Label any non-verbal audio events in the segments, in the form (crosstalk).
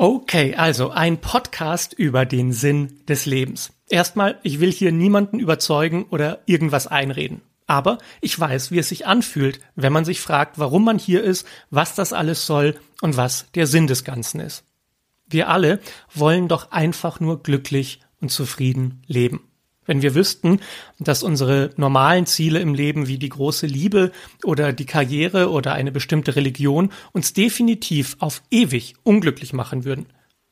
Okay, also ein Podcast über den Sinn des Lebens. Erstmal, ich will hier niemanden überzeugen oder irgendwas einreden. Aber ich weiß, wie es sich anfühlt, wenn man sich fragt, warum man hier ist, was das alles soll und was der Sinn des Ganzen ist. Wir alle wollen doch einfach nur glücklich und zufrieden leben. Wenn wir wüssten, dass unsere normalen Ziele im Leben wie die große Liebe oder die Karriere oder eine bestimmte Religion uns definitiv auf ewig unglücklich machen würden,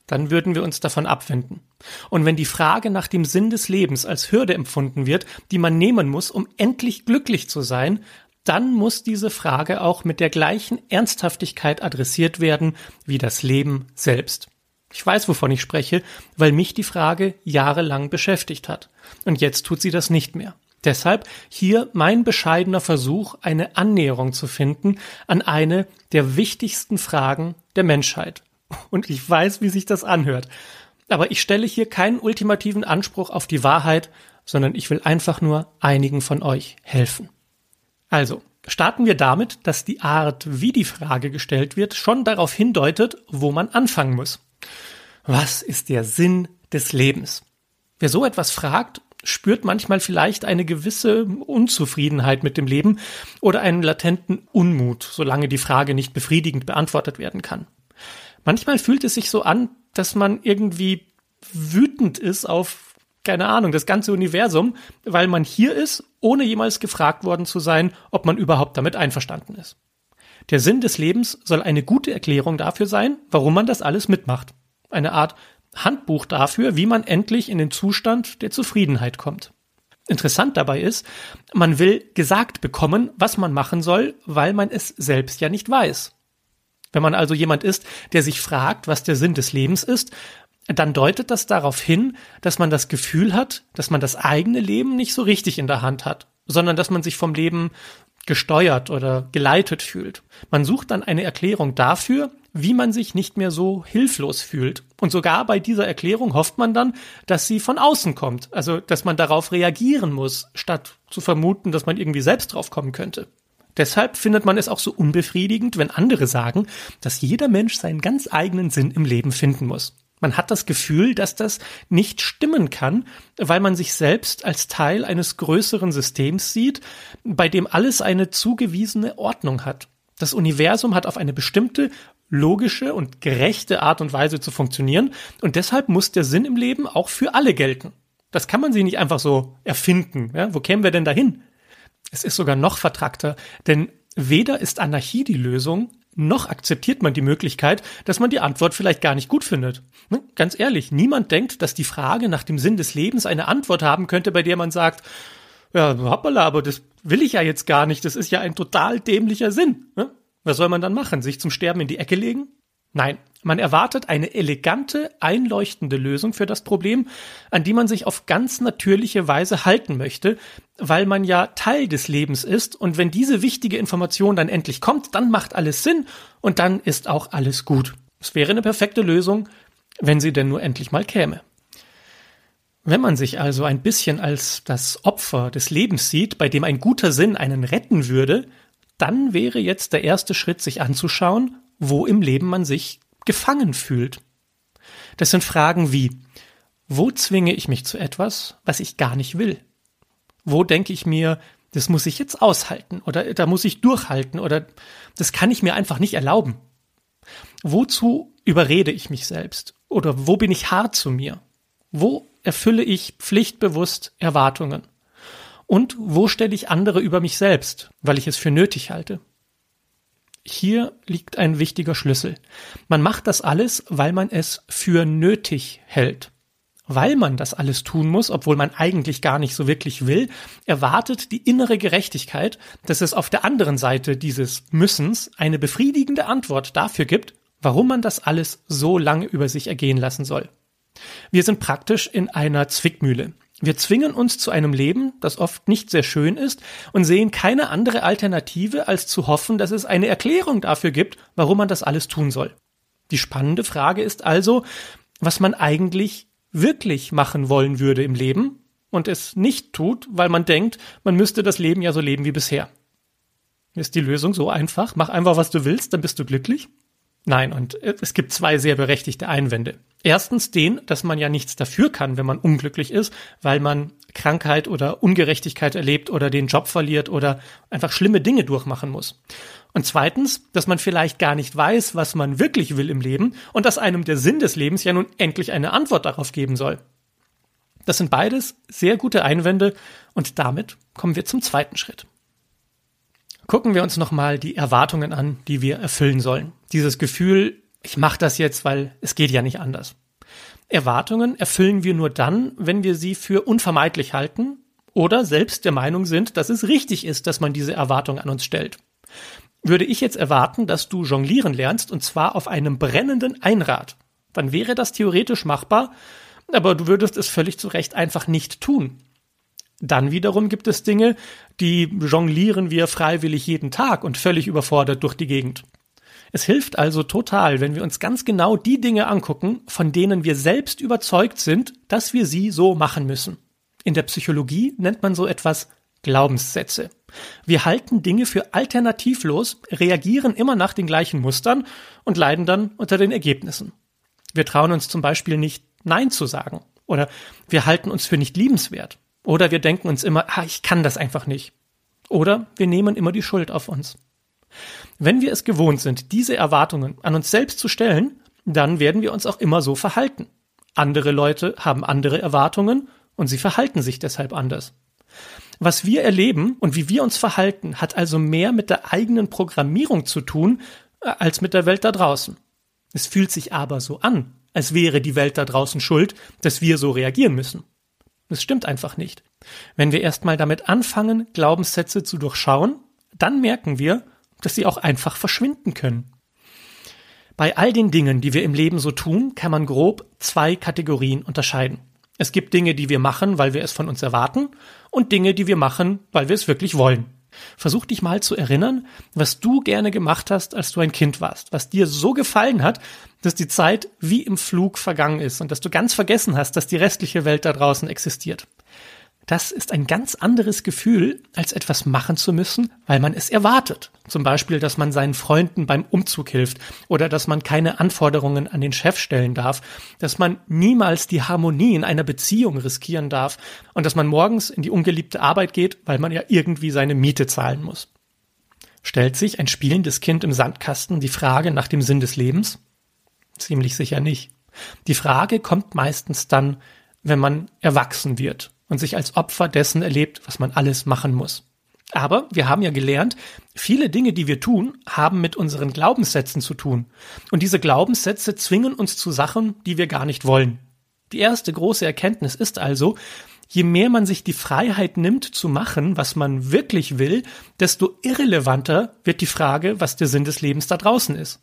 dann würden wir uns davon abwenden. Und wenn die Frage nach dem Sinn des Lebens als Hürde empfunden wird, die man nehmen muss, um endlich glücklich zu sein, dann muss diese Frage auch mit der gleichen Ernsthaftigkeit adressiert werden wie das Leben selbst. Ich weiß, wovon ich spreche, weil mich die Frage jahrelang beschäftigt hat. Und jetzt tut sie das nicht mehr. Deshalb hier mein bescheidener Versuch, eine Annäherung zu finden an eine der wichtigsten Fragen der Menschheit. Und ich weiß, wie sich das anhört. Aber ich stelle hier keinen ultimativen Anspruch auf die Wahrheit, sondern ich will einfach nur einigen von euch helfen. Also, starten wir damit, dass die Art, wie die Frage gestellt wird, schon darauf hindeutet, wo man anfangen muss. Was ist der Sinn des Lebens? Wer so etwas fragt, spürt manchmal vielleicht eine gewisse Unzufriedenheit mit dem Leben oder einen latenten Unmut, solange die Frage nicht befriedigend beantwortet werden kann. Manchmal fühlt es sich so an, dass man irgendwie wütend ist auf, keine Ahnung, das ganze Universum, weil man hier ist, ohne jemals gefragt worden zu sein, ob man überhaupt damit einverstanden ist. Der Sinn des Lebens soll eine gute Erklärung dafür sein, warum man das alles mitmacht eine Art Handbuch dafür, wie man endlich in den Zustand der Zufriedenheit kommt. Interessant dabei ist, man will gesagt bekommen, was man machen soll, weil man es selbst ja nicht weiß. Wenn man also jemand ist, der sich fragt, was der Sinn des Lebens ist, dann deutet das darauf hin, dass man das Gefühl hat, dass man das eigene Leben nicht so richtig in der Hand hat, sondern dass man sich vom Leben gesteuert oder geleitet fühlt. Man sucht dann eine Erklärung dafür, wie man sich nicht mehr so hilflos fühlt. Und sogar bei dieser Erklärung hofft man dann, dass sie von außen kommt, also dass man darauf reagieren muss, statt zu vermuten, dass man irgendwie selbst drauf kommen könnte. Deshalb findet man es auch so unbefriedigend, wenn andere sagen, dass jeder Mensch seinen ganz eigenen Sinn im Leben finden muss. Man hat das Gefühl, dass das nicht stimmen kann, weil man sich selbst als Teil eines größeren Systems sieht, bei dem alles eine zugewiesene Ordnung hat. Das Universum hat auf eine bestimmte logische und gerechte Art und Weise zu funktionieren und deshalb muss der Sinn im Leben auch für alle gelten. Das kann man sich nicht einfach so erfinden. Ja? Wo kämen wir denn dahin? Es ist sogar noch vertrackter, denn weder ist Anarchie die Lösung, noch akzeptiert man die Möglichkeit, dass man die Antwort vielleicht gar nicht gut findet. Ne? Ganz ehrlich, niemand denkt, dass die Frage nach dem Sinn des Lebens eine Antwort haben könnte, bei der man sagt, ja, hoppala, aber das will ich ja jetzt gar nicht, das ist ja ein total dämlicher Sinn. Ne? Was soll man dann machen? Sich zum Sterben in die Ecke legen? Nein, man erwartet eine elegante, einleuchtende Lösung für das Problem, an die man sich auf ganz natürliche Weise halten möchte, weil man ja Teil des Lebens ist und wenn diese wichtige Information dann endlich kommt, dann macht alles Sinn und dann ist auch alles gut. Es wäre eine perfekte Lösung, wenn sie denn nur endlich mal käme. Wenn man sich also ein bisschen als das Opfer des Lebens sieht, bei dem ein guter Sinn einen retten würde, dann wäre jetzt der erste Schritt, sich anzuschauen, wo im Leben man sich gefangen fühlt. Das sind Fragen wie, wo zwinge ich mich zu etwas, was ich gar nicht will? Wo denke ich mir, das muss ich jetzt aushalten oder da muss ich durchhalten oder das kann ich mir einfach nicht erlauben? Wozu überrede ich mich selbst? Oder wo bin ich hart zu mir? Wo erfülle ich pflichtbewusst Erwartungen? Und wo stelle ich andere über mich selbst, weil ich es für nötig halte? Hier liegt ein wichtiger Schlüssel. Man macht das alles, weil man es für nötig hält. Weil man das alles tun muss, obwohl man eigentlich gar nicht so wirklich will, erwartet die innere Gerechtigkeit, dass es auf der anderen Seite dieses Müssens eine befriedigende Antwort dafür gibt, warum man das alles so lange über sich ergehen lassen soll. Wir sind praktisch in einer Zwickmühle. Wir zwingen uns zu einem Leben, das oft nicht sehr schön ist, und sehen keine andere Alternative, als zu hoffen, dass es eine Erklärung dafür gibt, warum man das alles tun soll. Die spannende Frage ist also, was man eigentlich wirklich machen wollen würde im Leben und es nicht tut, weil man denkt, man müsste das Leben ja so leben wie bisher. Ist die Lösung so einfach? Mach einfach, was du willst, dann bist du glücklich? Nein, und es gibt zwei sehr berechtigte Einwände. Erstens den, dass man ja nichts dafür kann, wenn man unglücklich ist, weil man Krankheit oder Ungerechtigkeit erlebt oder den Job verliert oder einfach schlimme Dinge durchmachen muss. Und zweitens, dass man vielleicht gar nicht weiß, was man wirklich will im Leben und dass einem der Sinn des Lebens ja nun endlich eine Antwort darauf geben soll. Das sind beides sehr gute Einwände und damit kommen wir zum zweiten Schritt. Gucken wir uns nochmal die Erwartungen an, die wir erfüllen sollen. Dieses Gefühl, ich mache das jetzt, weil es geht ja nicht anders. Erwartungen erfüllen wir nur dann, wenn wir sie für unvermeidlich halten oder selbst der Meinung sind, dass es richtig ist, dass man diese Erwartung an uns stellt. Würde ich jetzt erwarten, dass du jonglieren lernst und zwar auf einem brennenden Einrad, dann wäre das theoretisch machbar, aber du würdest es völlig zu Recht einfach nicht tun. Dann wiederum gibt es Dinge, die jonglieren wir freiwillig jeden Tag und völlig überfordert durch die Gegend. Es hilft also total, wenn wir uns ganz genau die Dinge angucken, von denen wir selbst überzeugt sind, dass wir sie so machen müssen. In der Psychologie nennt man so etwas Glaubenssätze. Wir halten Dinge für alternativlos, reagieren immer nach den gleichen Mustern und leiden dann unter den Ergebnissen. Wir trauen uns zum Beispiel nicht Nein zu sagen oder wir halten uns für nicht liebenswert oder wir denken uns immer, ah, ich kann das einfach nicht. Oder wir nehmen immer die Schuld auf uns. Wenn wir es gewohnt sind, diese Erwartungen an uns selbst zu stellen, dann werden wir uns auch immer so verhalten. Andere Leute haben andere Erwartungen und sie verhalten sich deshalb anders. Was wir erleben und wie wir uns verhalten, hat also mehr mit der eigenen Programmierung zu tun, äh, als mit der Welt da draußen. Es fühlt sich aber so an, als wäre die Welt da draußen schuld, dass wir so reagieren müssen. Das stimmt einfach nicht. Wenn wir erstmal damit anfangen, Glaubenssätze zu durchschauen, dann merken wir, dass sie auch einfach verschwinden können. Bei all den Dingen, die wir im Leben so tun, kann man grob zwei Kategorien unterscheiden. Es gibt Dinge, die wir machen, weil wir es von uns erwarten, und Dinge, die wir machen, weil wir es wirklich wollen. Versuch dich mal zu erinnern, was du gerne gemacht hast, als du ein Kind warst, was dir so gefallen hat, dass die Zeit wie im Flug vergangen ist und dass du ganz vergessen hast, dass die restliche Welt da draußen existiert. Das ist ein ganz anderes Gefühl, als etwas machen zu müssen, weil man es erwartet. Zum Beispiel, dass man seinen Freunden beim Umzug hilft oder dass man keine Anforderungen an den Chef stellen darf, dass man niemals die Harmonie in einer Beziehung riskieren darf und dass man morgens in die ungeliebte Arbeit geht, weil man ja irgendwie seine Miete zahlen muss. Stellt sich ein spielendes Kind im Sandkasten die Frage nach dem Sinn des Lebens? Ziemlich sicher nicht. Die Frage kommt meistens dann, wenn man erwachsen wird und sich als Opfer dessen erlebt, was man alles machen muss. Aber wir haben ja gelernt, viele Dinge, die wir tun, haben mit unseren Glaubenssätzen zu tun. Und diese Glaubenssätze zwingen uns zu Sachen, die wir gar nicht wollen. Die erste große Erkenntnis ist also, je mehr man sich die Freiheit nimmt zu machen, was man wirklich will, desto irrelevanter wird die Frage, was der Sinn des Lebens da draußen ist.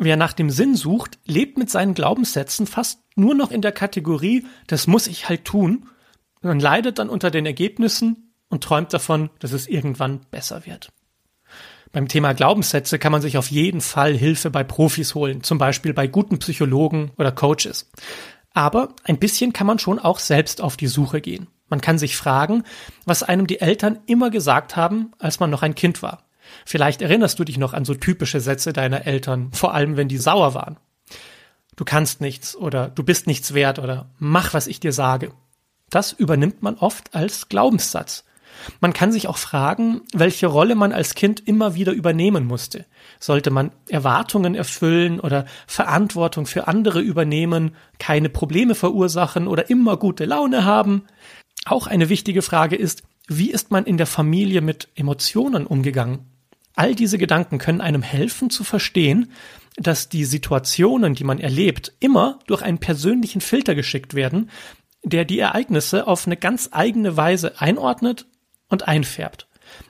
Wer nach dem Sinn sucht, lebt mit seinen Glaubenssätzen fast nur noch in der Kategorie, das muss ich halt tun man leidet dann unter den Ergebnissen und träumt davon, dass es irgendwann besser wird. Beim Thema Glaubenssätze kann man sich auf jeden Fall Hilfe bei Profis holen, zum Beispiel bei guten Psychologen oder Coaches. Aber ein bisschen kann man schon auch selbst auf die Suche gehen. Man kann sich fragen, was einem die Eltern immer gesagt haben, als man noch ein Kind war. Vielleicht erinnerst du dich noch an so typische Sätze deiner Eltern, vor allem wenn die sauer waren. Du kannst nichts oder du bist nichts wert oder mach, was ich dir sage. Das übernimmt man oft als Glaubenssatz. Man kann sich auch fragen, welche Rolle man als Kind immer wieder übernehmen musste. Sollte man Erwartungen erfüllen oder Verantwortung für andere übernehmen, keine Probleme verursachen oder immer gute Laune haben? Auch eine wichtige Frage ist, wie ist man in der Familie mit Emotionen umgegangen? All diese Gedanken können einem helfen zu verstehen, dass die Situationen, die man erlebt, immer durch einen persönlichen Filter geschickt werden, der die Ereignisse auf eine ganz eigene Weise einordnet und einfärbt.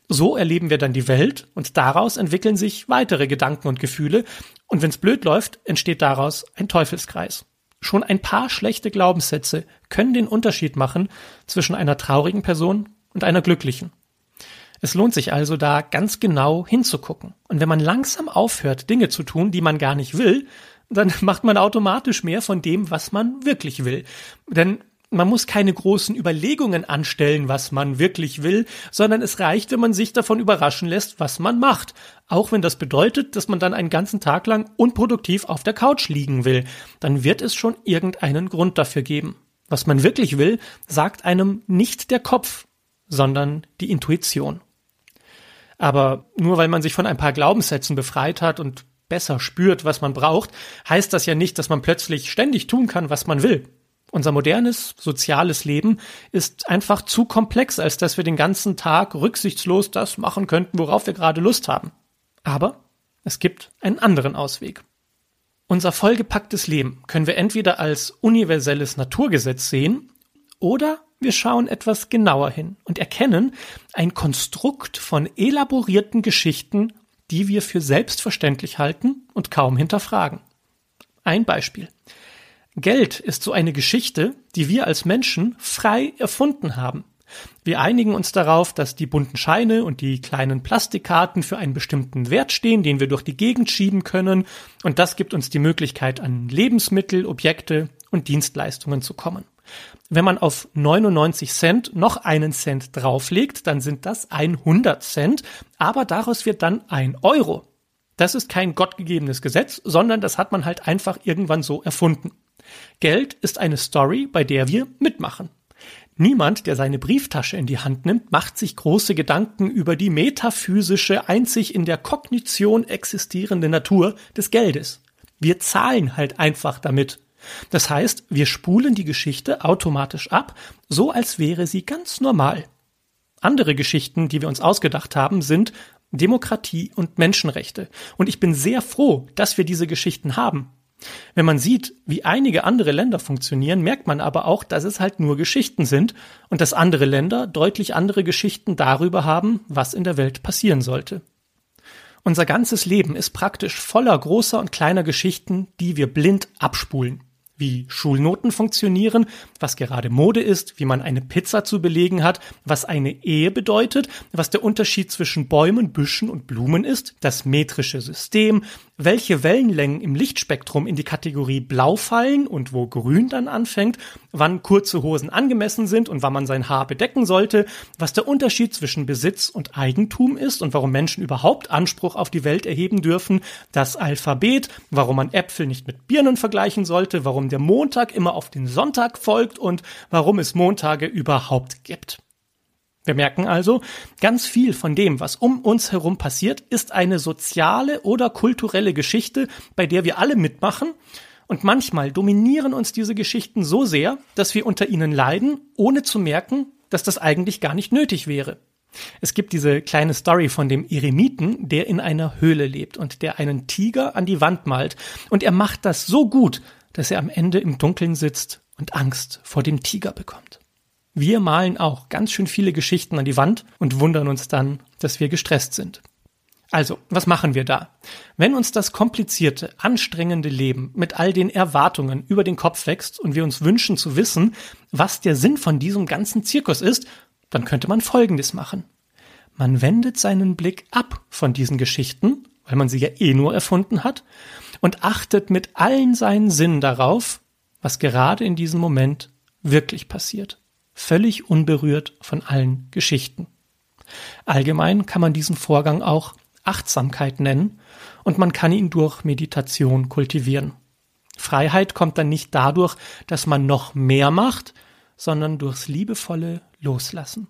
So erleben wir dann die Welt und daraus entwickeln sich weitere Gedanken und Gefühle und wenn's blöd läuft, entsteht daraus ein Teufelskreis. Schon ein paar schlechte Glaubenssätze können den Unterschied machen zwischen einer traurigen Person und einer glücklichen. Es lohnt sich also da ganz genau hinzugucken. Und wenn man langsam aufhört, Dinge zu tun, die man gar nicht will, dann (laughs) macht man automatisch mehr von dem, was man wirklich will. Denn Man muss keine großen Überlegungen anstellen, was man wirklich will, sondern es reicht, wenn man sich davon überraschen lässt, was man macht. Auch wenn das bedeutet, dass man dann einen ganzen Tag lang unproduktiv auf der Couch liegen will, dann wird es schon irgendeinen Grund dafür geben. Was man wirklich will, sagt einem nicht der Kopf, sondern die Intuition. Aber nur weil man sich von ein paar Glaubenssätzen befreit hat und besser spürt, was man braucht, heißt das ja nicht, dass man plötzlich ständig tun kann, was man will. Unser modernes, soziales Leben ist einfach zu komplex, als dass wir den ganzen Tag rücksichtslos das machen könnten, worauf wir gerade Lust haben. Aber es gibt einen anderen Ausweg. Unser vollgepacktes Leben können wir entweder als universelles Naturgesetz sehen oder wir schauen etwas genauer hin und erkennen ein Konstrukt von elaborierten Geschichten, die wir für selbstverständlich halten und kaum hinterfragen. Ein Beispiel. Geld ist so eine Geschichte, die wir als Menschen frei erfunden haben. Wir einigen uns darauf, dass die bunten Scheine und die kleinen Plastikkarten für einen bestimmten Wert stehen, den wir durch die Gegend schieben können, und das gibt uns die Möglichkeit, an Lebensmittel, Objekte und Dienstleistungen zu kommen. Wenn man auf 99 Cent noch einen Cent drauflegt, dann sind das 100 Cent, aber daraus wird dann ein Euro. Das ist kein gottgegebenes Gesetz, sondern das hat man halt einfach irgendwann so erfunden. Geld ist eine Story, bei der wir mitmachen. Niemand, der seine Brieftasche in die Hand nimmt, macht sich große Gedanken über die metaphysische, einzig in der Kognition existierende Natur des Geldes. Wir zahlen halt einfach damit. Das heißt, wir spulen die Geschichte automatisch ab, so als wäre sie ganz normal. Andere Geschichten, die wir uns ausgedacht haben, sind Demokratie und Menschenrechte. Und ich bin sehr froh, dass wir diese Geschichten haben. Wenn man sieht, wie einige andere Länder funktionieren, merkt man aber auch, dass es halt nur Geschichten sind und dass andere Länder deutlich andere Geschichten darüber haben, was in der Welt passieren sollte. Unser ganzes Leben ist praktisch voller großer und kleiner Geschichten, die wir blind abspulen wie Schulnoten funktionieren, was gerade Mode ist, wie man eine Pizza zu belegen hat, was eine Ehe bedeutet, was der Unterschied zwischen Bäumen, Büschen und Blumen ist, das metrische System, welche Wellenlängen im Lichtspektrum in die Kategorie Blau fallen und wo Grün dann anfängt, wann kurze Hosen angemessen sind und wann man sein Haar bedecken sollte, was der Unterschied zwischen Besitz und Eigentum ist und warum Menschen überhaupt Anspruch auf die Welt erheben dürfen, das Alphabet, warum man Äpfel nicht mit Birnen vergleichen sollte, warum der Montag immer auf den Sonntag folgt und warum es Montage überhaupt gibt. Wir merken also, ganz viel von dem, was um uns herum passiert, ist eine soziale oder kulturelle Geschichte, bei der wir alle mitmachen, und manchmal dominieren uns diese Geschichten so sehr, dass wir unter ihnen leiden, ohne zu merken, dass das eigentlich gar nicht nötig wäre. Es gibt diese kleine Story von dem Eremiten, der in einer Höhle lebt und der einen Tiger an die Wand malt, und er macht das so gut, dass er am Ende im Dunkeln sitzt und Angst vor dem Tiger bekommt. Wir malen auch ganz schön viele Geschichten an die Wand und wundern uns dann, dass wir gestresst sind. Also, was machen wir da? Wenn uns das komplizierte, anstrengende Leben mit all den Erwartungen über den Kopf wächst und wir uns wünschen zu wissen, was der Sinn von diesem ganzen Zirkus ist, dann könnte man Folgendes machen. Man wendet seinen Blick ab von diesen Geschichten, weil man sie ja eh nur erfunden hat, und achtet mit allen seinen Sinnen darauf, was gerade in diesem Moment wirklich passiert völlig unberührt von allen Geschichten. Allgemein kann man diesen Vorgang auch Achtsamkeit nennen und man kann ihn durch Meditation kultivieren. Freiheit kommt dann nicht dadurch, dass man noch mehr macht, sondern durchs liebevolle Loslassen.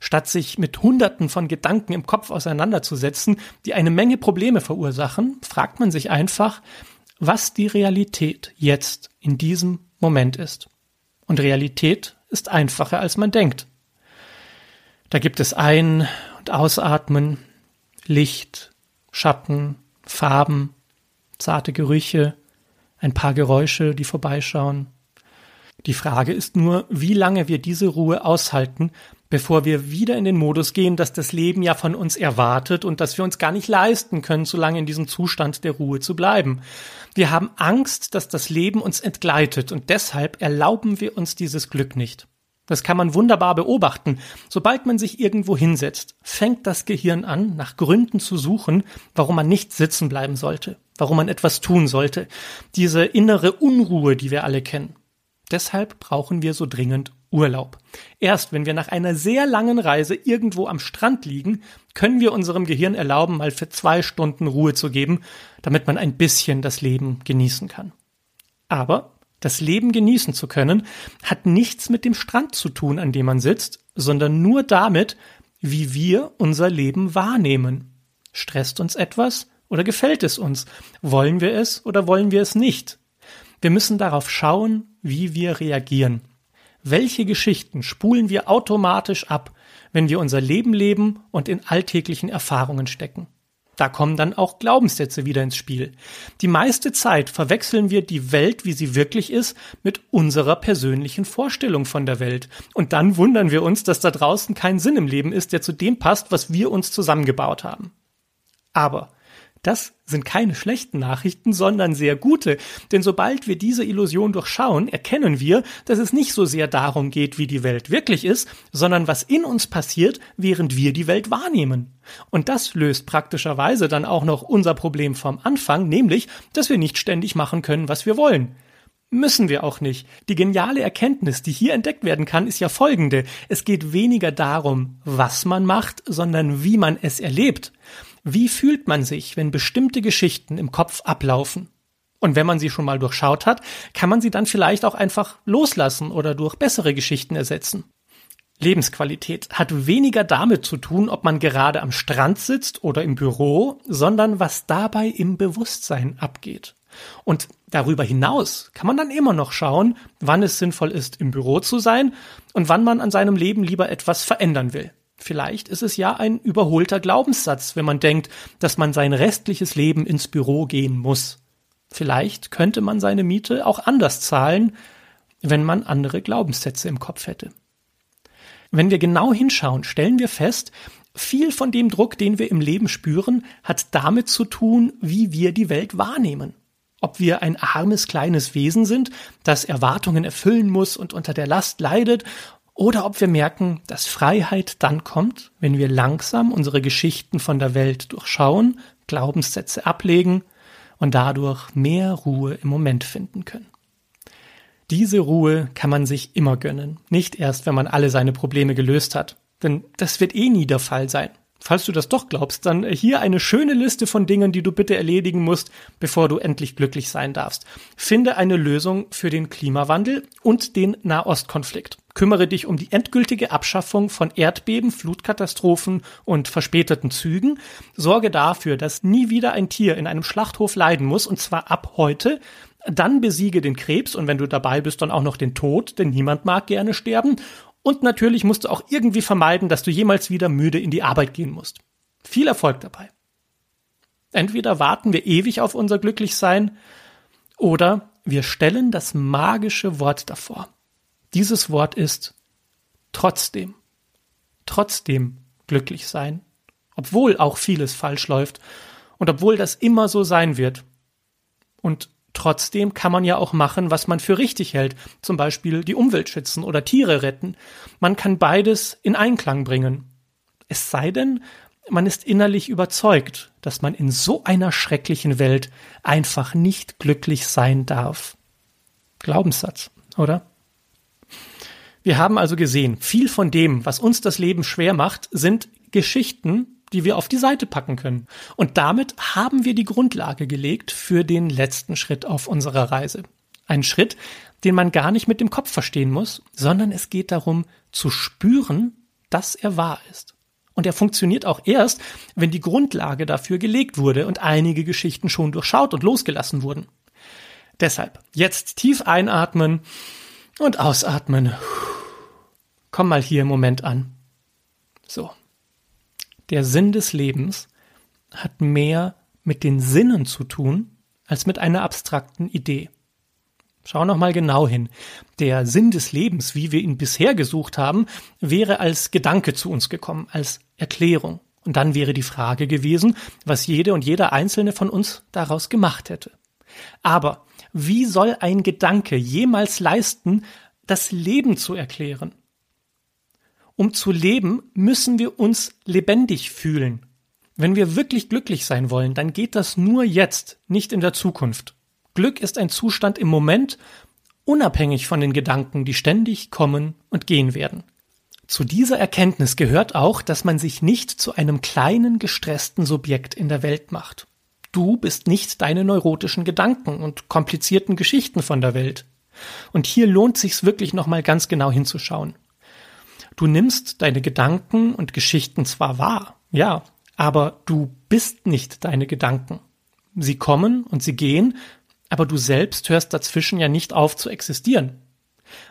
Statt sich mit Hunderten von Gedanken im Kopf auseinanderzusetzen, die eine Menge Probleme verursachen, fragt man sich einfach, was die Realität jetzt in diesem Moment ist. Und Realität ist einfacher, als man denkt. Da gibt es Ein- und Ausatmen, Licht, Schatten, Farben, zarte Gerüche, ein paar Geräusche, die vorbeischauen. Die Frage ist nur, wie lange wir diese Ruhe aushalten, bevor wir wieder in den Modus gehen, dass das Leben ja von uns erwartet und dass wir uns gar nicht leisten können, so lange in diesem Zustand der Ruhe zu bleiben. Wir haben Angst, dass das Leben uns entgleitet und deshalb erlauben wir uns dieses Glück nicht. Das kann man wunderbar beobachten. Sobald man sich irgendwo hinsetzt, fängt das Gehirn an, nach Gründen zu suchen, warum man nicht sitzen bleiben sollte, warum man etwas tun sollte. Diese innere Unruhe, die wir alle kennen. Deshalb brauchen wir so dringend Urlaub. Erst wenn wir nach einer sehr langen Reise irgendwo am Strand liegen, können wir unserem Gehirn erlauben, mal für zwei Stunden Ruhe zu geben, damit man ein bisschen das Leben genießen kann. Aber das Leben genießen zu können, hat nichts mit dem Strand zu tun, an dem man sitzt, sondern nur damit, wie wir unser Leben wahrnehmen. Stresst uns etwas oder gefällt es uns? Wollen wir es oder wollen wir es nicht? Wir müssen darauf schauen, wie wir reagieren. Welche Geschichten spulen wir automatisch ab, wenn wir unser Leben leben und in alltäglichen Erfahrungen stecken? Da kommen dann auch Glaubenssätze wieder ins Spiel. Die meiste Zeit verwechseln wir die Welt, wie sie wirklich ist, mit unserer persönlichen Vorstellung von der Welt. Und dann wundern wir uns, dass da draußen kein Sinn im Leben ist, der zu dem passt, was wir uns zusammengebaut haben. Aber das sind keine schlechten Nachrichten, sondern sehr gute, denn sobald wir diese Illusion durchschauen, erkennen wir, dass es nicht so sehr darum geht, wie die Welt wirklich ist, sondern was in uns passiert, während wir die Welt wahrnehmen. Und das löst praktischerweise dann auch noch unser Problem vom Anfang, nämlich, dass wir nicht ständig machen können, was wir wollen. Müssen wir auch nicht. Die geniale Erkenntnis, die hier entdeckt werden kann, ist ja folgende. Es geht weniger darum, was man macht, sondern wie man es erlebt. Wie fühlt man sich, wenn bestimmte Geschichten im Kopf ablaufen? Und wenn man sie schon mal durchschaut hat, kann man sie dann vielleicht auch einfach loslassen oder durch bessere Geschichten ersetzen. Lebensqualität hat weniger damit zu tun, ob man gerade am Strand sitzt oder im Büro, sondern was dabei im Bewusstsein abgeht. Und darüber hinaus kann man dann immer noch schauen, wann es sinnvoll ist, im Büro zu sein und wann man an seinem Leben lieber etwas verändern will. Vielleicht ist es ja ein überholter Glaubenssatz, wenn man denkt, dass man sein restliches Leben ins Büro gehen muss. Vielleicht könnte man seine Miete auch anders zahlen, wenn man andere Glaubenssätze im Kopf hätte. Wenn wir genau hinschauen, stellen wir fest, viel von dem Druck, den wir im Leben spüren, hat damit zu tun, wie wir die Welt wahrnehmen. Ob wir ein armes kleines Wesen sind, das Erwartungen erfüllen muss und unter der Last leidet, oder ob wir merken, dass Freiheit dann kommt, wenn wir langsam unsere Geschichten von der Welt durchschauen, Glaubenssätze ablegen und dadurch mehr Ruhe im Moment finden können. Diese Ruhe kann man sich immer gönnen, nicht erst, wenn man alle seine Probleme gelöst hat, denn das wird eh nie der Fall sein. Falls du das doch glaubst, dann hier eine schöne Liste von Dingen, die du bitte erledigen musst, bevor du endlich glücklich sein darfst. Finde eine Lösung für den Klimawandel und den Nahostkonflikt. Kümmere dich um die endgültige Abschaffung von Erdbeben, Flutkatastrophen und verspäteten Zügen. Sorge dafür, dass nie wieder ein Tier in einem Schlachthof leiden muss, und zwar ab heute. Dann besiege den Krebs und wenn du dabei bist, dann auch noch den Tod, denn niemand mag gerne sterben. Und natürlich musst du auch irgendwie vermeiden, dass du jemals wieder müde in die Arbeit gehen musst. Viel Erfolg dabei. Entweder warten wir ewig auf unser Glücklichsein oder wir stellen das magische Wort davor. Dieses Wort ist trotzdem. Trotzdem glücklich sein. Obwohl auch vieles falsch läuft und obwohl das immer so sein wird. Und Trotzdem kann man ja auch machen, was man für richtig hält, zum Beispiel die Umwelt schützen oder Tiere retten. Man kann beides in Einklang bringen. Es sei denn, man ist innerlich überzeugt, dass man in so einer schrecklichen Welt einfach nicht glücklich sein darf. Glaubenssatz, oder? Wir haben also gesehen, viel von dem, was uns das Leben schwer macht, sind Geschichten, die wir auf die Seite packen können. Und damit haben wir die Grundlage gelegt für den letzten Schritt auf unserer Reise. Ein Schritt, den man gar nicht mit dem Kopf verstehen muss, sondern es geht darum zu spüren, dass er wahr ist. Und er funktioniert auch erst, wenn die Grundlage dafür gelegt wurde und einige Geschichten schon durchschaut und losgelassen wurden. Deshalb jetzt tief einatmen und ausatmen. Komm mal hier im Moment an. So der Sinn des Lebens hat mehr mit den Sinnen zu tun als mit einer abstrakten Idee. Schau noch mal genau hin. Der Sinn des Lebens, wie wir ihn bisher gesucht haben, wäre als Gedanke zu uns gekommen, als Erklärung. Und dann wäre die Frage gewesen, was jede und jeder einzelne von uns daraus gemacht hätte. Aber wie soll ein Gedanke jemals leisten, das Leben zu erklären? Um zu leben, müssen wir uns lebendig fühlen. Wenn wir wirklich glücklich sein wollen, dann geht das nur jetzt, nicht in der Zukunft. Glück ist ein Zustand im Moment unabhängig von den Gedanken, die ständig kommen und gehen werden. Zu dieser Erkenntnis gehört auch, dass man sich nicht zu einem kleinen, gestressten Subjekt in der Welt macht. Du bist nicht deine neurotischen Gedanken und komplizierten Geschichten von der Welt. Und hier lohnt sich's wirklich nochmal ganz genau hinzuschauen. Du nimmst deine Gedanken und Geschichten zwar wahr, ja, aber du bist nicht deine Gedanken. Sie kommen und sie gehen, aber du selbst hörst dazwischen ja nicht auf zu existieren.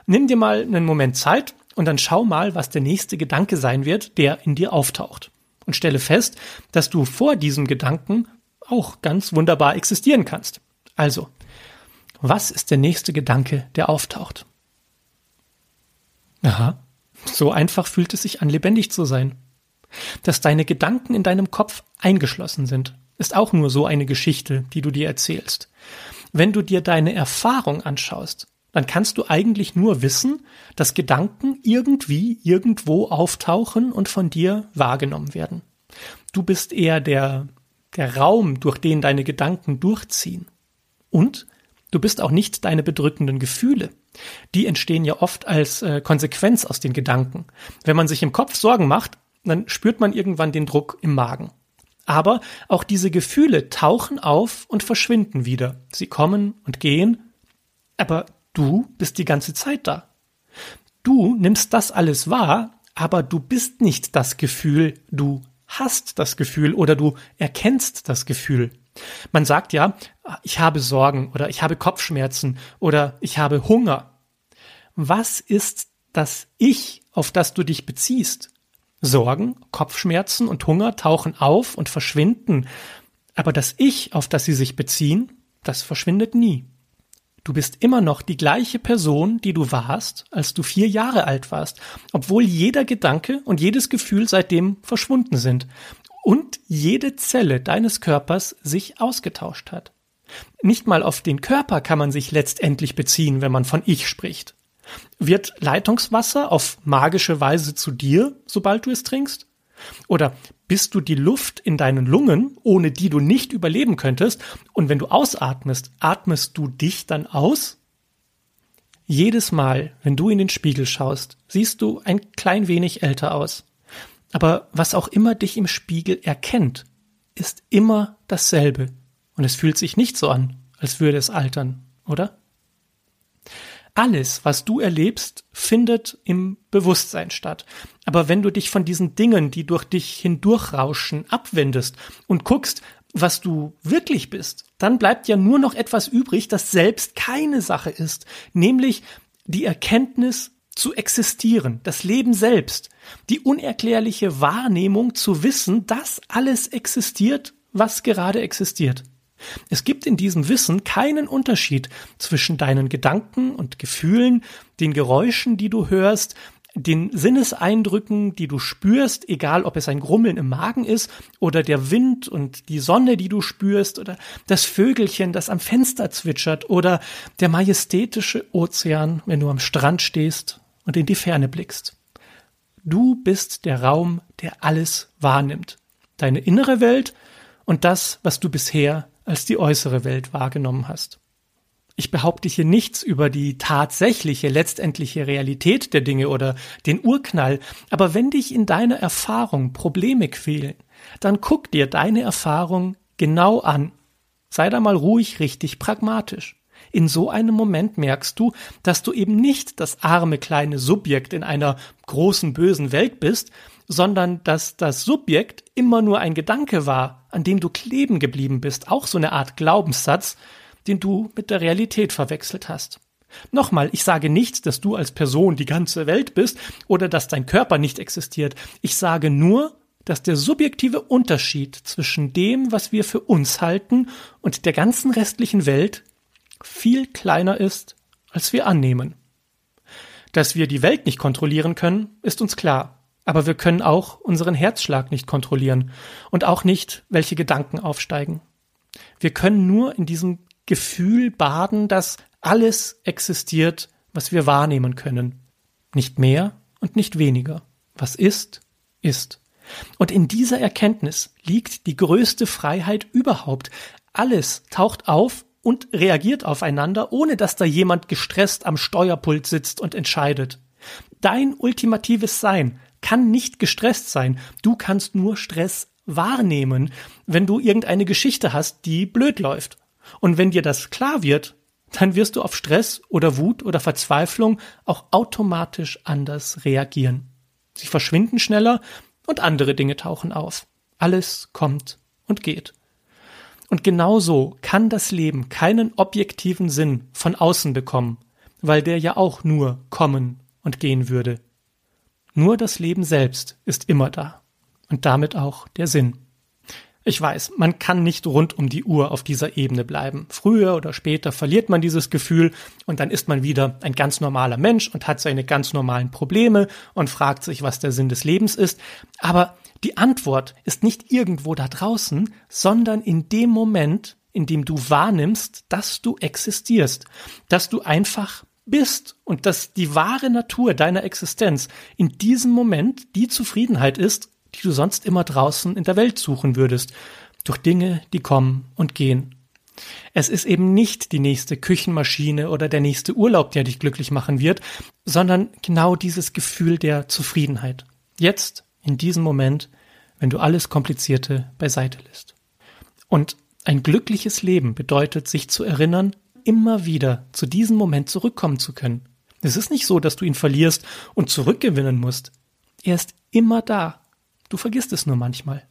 Nimm dir mal einen Moment Zeit und dann schau mal, was der nächste Gedanke sein wird, der in dir auftaucht. Und stelle fest, dass du vor diesem Gedanken auch ganz wunderbar existieren kannst. Also, was ist der nächste Gedanke, der auftaucht? Aha, so einfach fühlt es sich an, lebendig zu sein. Dass deine Gedanken in deinem Kopf eingeschlossen sind, ist auch nur so eine Geschichte, die du dir erzählst. Wenn du dir deine Erfahrung anschaust, dann kannst du eigentlich nur wissen, dass Gedanken irgendwie irgendwo auftauchen und von dir wahrgenommen werden. Du bist eher der, der Raum, durch den deine Gedanken durchziehen. Und du bist auch nicht deine bedrückenden Gefühle. Die entstehen ja oft als äh, Konsequenz aus den Gedanken. Wenn man sich im Kopf Sorgen macht, dann spürt man irgendwann den Druck im Magen. Aber auch diese Gefühle tauchen auf und verschwinden wieder. Sie kommen und gehen, aber du bist die ganze Zeit da. Du nimmst das alles wahr, aber du bist nicht das Gefühl, du hast das Gefühl oder du erkennst das Gefühl. Man sagt ja, ich habe Sorgen oder ich habe Kopfschmerzen oder ich habe Hunger. Was ist das Ich, auf das du dich beziehst? Sorgen, Kopfschmerzen und Hunger tauchen auf und verschwinden, aber das Ich, auf das sie sich beziehen, das verschwindet nie. Du bist immer noch die gleiche Person, die du warst, als du vier Jahre alt warst, obwohl jeder Gedanke und jedes Gefühl seitdem verschwunden sind und jede Zelle deines Körpers sich ausgetauscht hat. Nicht mal auf den Körper kann man sich letztendlich beziehen, wenn man von Ich spricht. Wird Leitungswasser auf magische Weise zu dir, sobald du es trinkst? Oder bist du die Luft in deinen Lungen, ohne die du nicht überleben könntest, und wenn du ausatmest, atmest du dich dann aus? Jedes Mal, wenn du in den Spiegel schaust, siehst du ein klein wenig älter aus. Aber was auch immer dich im Spiegel erkennt, ist immer dasselbe. Und es fühlt sich nicht so an, als würde es altern, oder? alles, was du erlebst, findet im Bewusstsein statt. Aber wenn du dich von diesen Dingen, die durch dich hindurchrauschen, abwendest und guckst, was du wirklich bist, dann bleibt ja nur noch etwas übrig, das selbst keine Sache ist, nämlich die Erkenntnis zu existieren, das Leben selbst, die unerklärliche Wahrnehmung zu wissen, dass alles existiert, was gerade existiert. Es gibt in diesem Wissen keinen Unterschied zwischen deinen Gedanken und Gefühlen, den Geräuschen, die du hörst, den Sinneseindrücken, die du spürst, egal ob es ein Grummeln im Magen ist oder der Wind und die Sonne, die du spürst oder das Vögelchen, das am Fenster zwitschert oder der majestätische Ozean, wenn du am Strand stehst und in die Ferne blickst. Du bist der Raum, der alles wahrnimmt. Deine innere Welt und das, was du bisher als die äußere Welt wahrgenommen hast. Ich behaupte hier nichts über die tatsächliche, letztendliche Realität der Dinge oder den Urknall, aber wenn dich in deiner Erfahrung Probleme quälen, dann guck dir deine Erfahrung genau an. Sei da mal ruhig richtig pragmatisch. In so einem Moment merkst du, dass du eben nicht das arme kleine Subjekt in einer großen bösen Welt bist, sondern dass das Subjekt immer nur ein Gedanke war, an dem du kleben geblieben bist, auch so eine Art Glaubenssatz, den du mit der Realität verwechselt hast. Nochmal, ich sage nicht, dass du als Person die ganze Welt bist oder dass dein Körper nicht existiert. Ich sage nur, dass der subjektive Unterschied zwischen dem, was wir für uns halten und der ganzen restlichen Welt viel kleiner ist, als wir annehmen. Dass wir die Welt nicht kontrollieren können, ist uns klar. Aber wir können auch unseren Herzschlag nicht kontrollieren und auch nicht, welche Gedanken aufsteigen. Wir können nur in diesem Gefühl baden, dass alles existiert, was wir wahrnehmen können. Nicht mehr und nicht weniger. Was ist, ist. Und in dieser Erkenntnis liegt die größte Freiheit überhaupt. Alles taucht auf und reagiert aufeinander, ohne dass da jemand gestresst am Steuerpult sitzt und entscheidet. Dein ultimatives Sein kann nicht gestresst sein. Du kannst nur Stress wahrnehmen, wenn du irgendeine Geschichte hast, die blöd läuft. Und wenn dir das klar wird, dann wirst du auf Stress oder Wut oder Verzweiflung auch automatisch anders reagieren. Sie verschwinden schneller und andere Dinge tauchen auf. Alles kommt und geht. Und genauso kann das Leben keinen objektiven Sinn von außen bekommen, weil der ja auch nur kommen und gehen würde. Nur das Leben selbst ist immer da und damit auch der Sinn. Ich weiß, man kann nicht rund um die Uhr auf dieser Ebene bleiben. Früher oder später verliert man dieses Gefühl und dann ist man wieder ein ganz normaler Mensch und hat seine ganz normalen Probleme und fragt sich, was der Sinn des Lebens ist. Aber die Antwort ist nicht irgendwo da draußen, sondern in dem Moment, in dem du wahrnimmst, dass du existierst, dass du einfach bist und dass die wahre Natur deiner Existenz in diesem Moment die Zufriedenheit ist, die du sonst immer draußen in der Welt suchen würdest, durch Dinge, die kommen und gehen. Es ist eben nicht die nächste Küchenmaschine oder der nächste Urlaub, der dich glücklich machen wird, sondern genau dieses Gefühl der Zufriedenheit. Jetzt, in diesem Moment, wenn du alles Komplizierte beiseite lässt. Und ein glückliches Leben bedeutet, sich zu erinnern, immer wieder zu diesem Moment zurückkommen zu können. Es ist nicht so, dass du ihn verlierst und zurückgewinnen musst. Er ist immer da, Du vergisst es nur manchmal.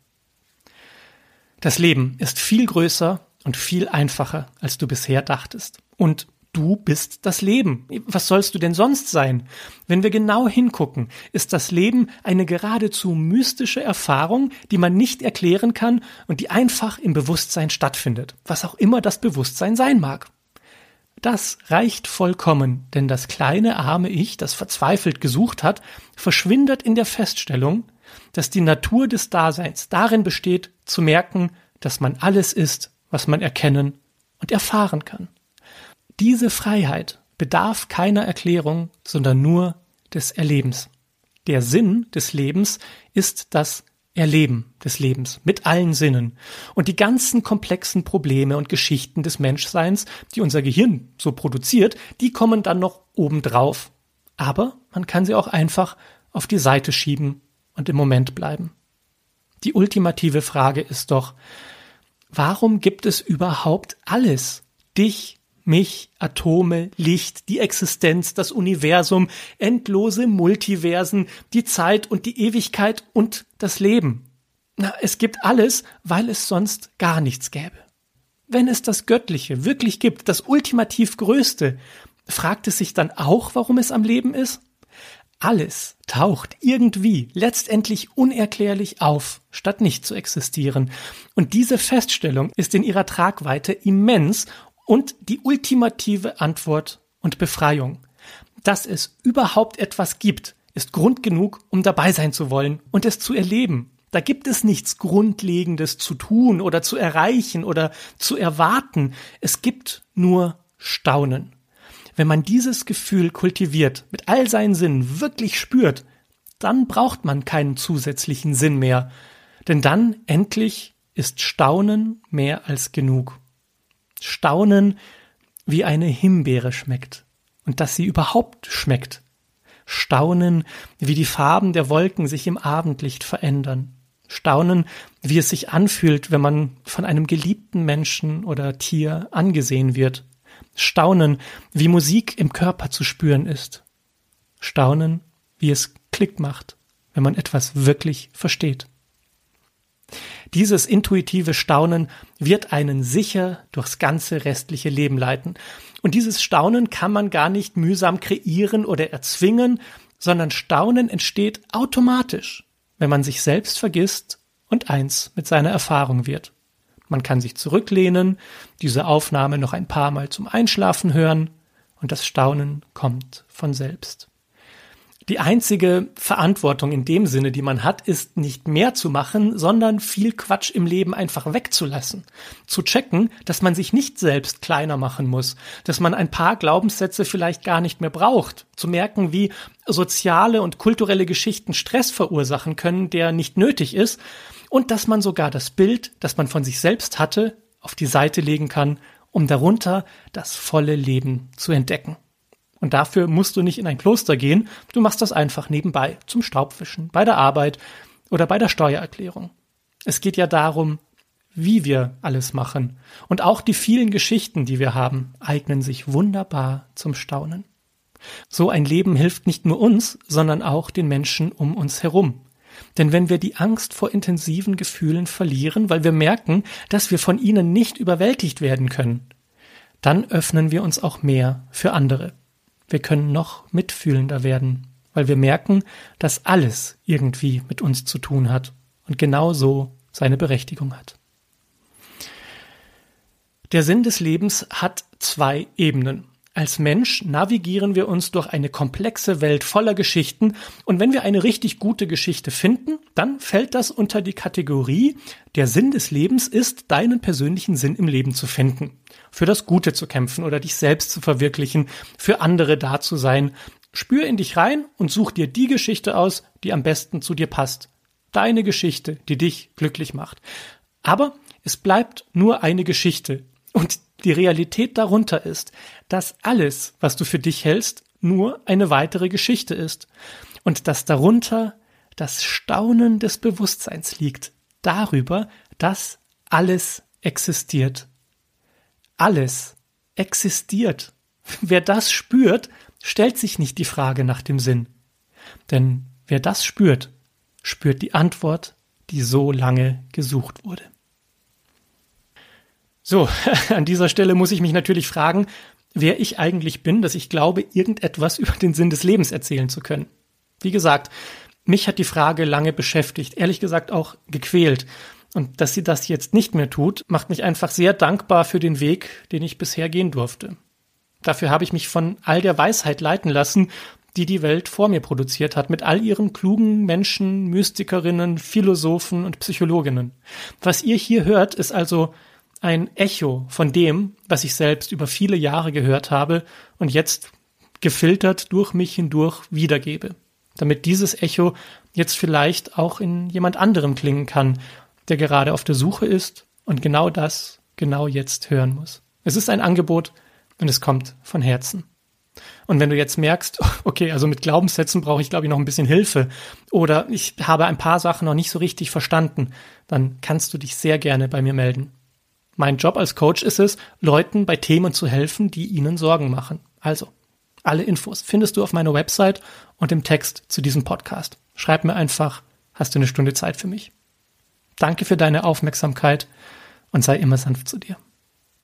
Das Leben ist viel größer und viel einfacher, als du bisher dachtest. Und du bist das Leben. Was sollst du denn sonst sein? Wenn wir genau hingucken, ist das Leben eine geradezu mystische Erfahrung, die man nicht erklären kann und die einfach im Bewusstsein stattfindet, was auch immer das Bewusstsein sein mag. Das reicht vollkommen, denn das kleine arme Ich, das verzweifelt gesucht hat, verschwindet in der Feststellung, dass die Natur des Daseins darin besteht, zu merken, dass man alles ist, was man erkennen und erfahren kann. Diese Freiheit bedarf keiner Erklärung, sondern nur des Erlebens. Der Sinn des Lebens ist das Erleben des Lebens mit allen Sinnen. Und die ganzen komplexen Probleme und Geschichten des Menschseins, die unser Gehirn so produziert, die kommen dann noch obendrauf. Aber man kann sie auch einfach auf die Seite schieben und im Moment bleiben. Die ultimative Frage ist doch, warum gibt es überhaupt alles? Dich, mich, Atome, Licht, die Existenz, das Universum, endlose Multiversen, die Zeit und die Ewigkeit und das Leben. Na, es gibt alles, weil es sonst gar nichts gäbe. Wenn es das Göttliche wirklich gibt, das ultimativ Größte, fragt es sich dann auch, warum es am Leben ist? Alles taucht irgendwie letztendlich unerklärlich auf, statt nicht zu existieren. Und diese Feststellung ist in ihrer Tragweite immens und die ultimative Antwort und Befreiung. Dass es überhaupt etwas gibt, ist Grund genug, um dabei sein zu wollen und es zu erleben. Da gibt es nichts Grundlegendes zu tun oder zu erreichen oder zu erwarten. Es gibt nur Staunen. Wenn man dieses Gefühl kultiviert, mit all seinen Sinnen wirklich spürt, dann braucht man keinen zusätzlichen Sinn mehr. Denn dann endlich ist Staunen mehr als genug. Staunen, wie eine Himbeere schmeckt und dass sie überhaupt schmeckt. Staunen, wie die Farben der Wolken sich im Abendlicht verändern. Staunen, wie es sich anfühlt, wenn man von einem geliebten Menschen oder Tier angesehen wird. Staunen, wie Musik im Körper zu spüren ist. Staunen, wie es Klick macht, wenn man etwas wirklich versteht. Dieses intuitive Staunen wird einen sicher durchs ganze restliche Leben leiten. Und dieses Staunen kann man gar nicht mühsam kreieren oder erzwingen, sondern Staunen entsteht automatisch, wenn man sich selbst vergisst und eins mit seiner Erfahrung wird. Man kann sich zurücklehnen, diese Aufnahme noch ein paar Mal zum Einschlafen hören und das Staunen kommt von selbst. Die einzige Verantwortung in dem Sinne, die man hat, ist nicht mehr zu machen, sondern viel Quatsch im Leben einfach wegzulassen. Zu checken, dass man sich nicht selbst kleiner machen muss, dass man ein paar Glaubenssätze vielleicht gar nicht mehr braucht. Zu merken, wie soziale und kulturelle Geschichten Stress verursachen können, der nicht nötig ist und dass man sogar das Bild, das man von sich selbst hatte, auf die Seite legen kann um darunter das volle Leben zu entdecken. Und dafür musst du nicht in ein Kloster gehen, du machst das einfach nebenbei, zum Staubwischen, bei der Arbeit oder bei der Steuererklärung. Es geht ja darum, wie wir alles machen. Und auch die vielen Geschichten, die wir haben, eignen sich wunderbar zum Staunen. So ein Leben hilft nicht nur uns, sondern auch den Menschen um uns herum. Denn wenn wir die Angst vor intensiven Gefühlen verlieren, weil wir merken, dass wir von ihnen nicht überwältigt werden können, dann öffnen wir uns auch mehr für andere. Wir können noch mitfühlender werden, weil wir merken, dass alles irgendwie mit uns zu tun hat und genau so seine Berechtigung hat. Der Sinn des Lebens hat zwei Ebenen. Als Mensch navigieren wir uns durch eine komplexe Welt voller Geschichten und wenn wir eine richtig gute Geschichte finden, dann fällt das unter die Kategorie, der Sinn des Lebens ist, deinen persönlichen Sinn im Leben zu finden, für das Gute zu kämpfen oder dich selbst zu verwirklichen, für andere da zu sein. Spür in dich rein und such dir die Geschichte aus, die am besten zu dir passt. Deine Geschichte, die dich glücklich macht. Aber es bleibt nur eine Geschichte. Und die Realität darunter ist, dass alles, was du für dich hältst, nur eine weitere Geschichte ist und dass darunter das Staunen des Bewusstseins liegt, darüber, dass alles existiert. Alles existiert. Wer das spürt, stellt sich nicht die Frage nach dem Sinn. Denn wer das spürt, spürt die Antwort, die so lange gesucht wurde. So, (laughs) an dieser Stelle muss ich mich natürlich fragen, wer ich eigentlich bin, dass ich glaube, irgendetwas (laughs) über den Sinn des Lebens erzählen zu können. Wie gesagt, mich hat die Frage lange beschäftigt, ehrlich gesagt auch gequält. Und dass sie das jetzt nicht mehr tut, macht mich einfach sehr dankbar für den Weg, den ich bisher gehen durfte. Dafür habe ich mich von all der Weisheit leiten lassen, die die Welt vor mir produziert hat, mit all ihren klugen Menschen, Mystikerinnen, Philosophen und Psychologinnen. Was ihr hier hört, ist also ein Echo von dem, was ich selbst über viele Jahre gehört habe und jetzt gefiltert durch mich hindurch wiedergebe, damit dieses Echo jetzt vielleicht auch in jemand anderem klingen kann, der gerade auf der Suche ist und genau das genau jetzt hören muss. Es ist ein Angebot und es kommt von Herzen. Und wenn du jetzt merkst, (laughs) okay, also mit Glaubenssätzen brauche ich, glaube ich, noch ein bisschen Hilfe oder ich habe ein paar Sachen noch nicht so richtig verstanden, dann kannst du dich sehr gerne bei mir melden. Mein Job als Coach ist es, Leuten bei Themen zu helfen, die ihnen Sorgen machen. Also, alle Infos findest du auf meiner Website und im Text zu diesem Podcast. Schreib mir einfach, hast du eine Stunde Zeit für mich. Danke für deine Aufmerksamkeit und sei immer sanft zu dir.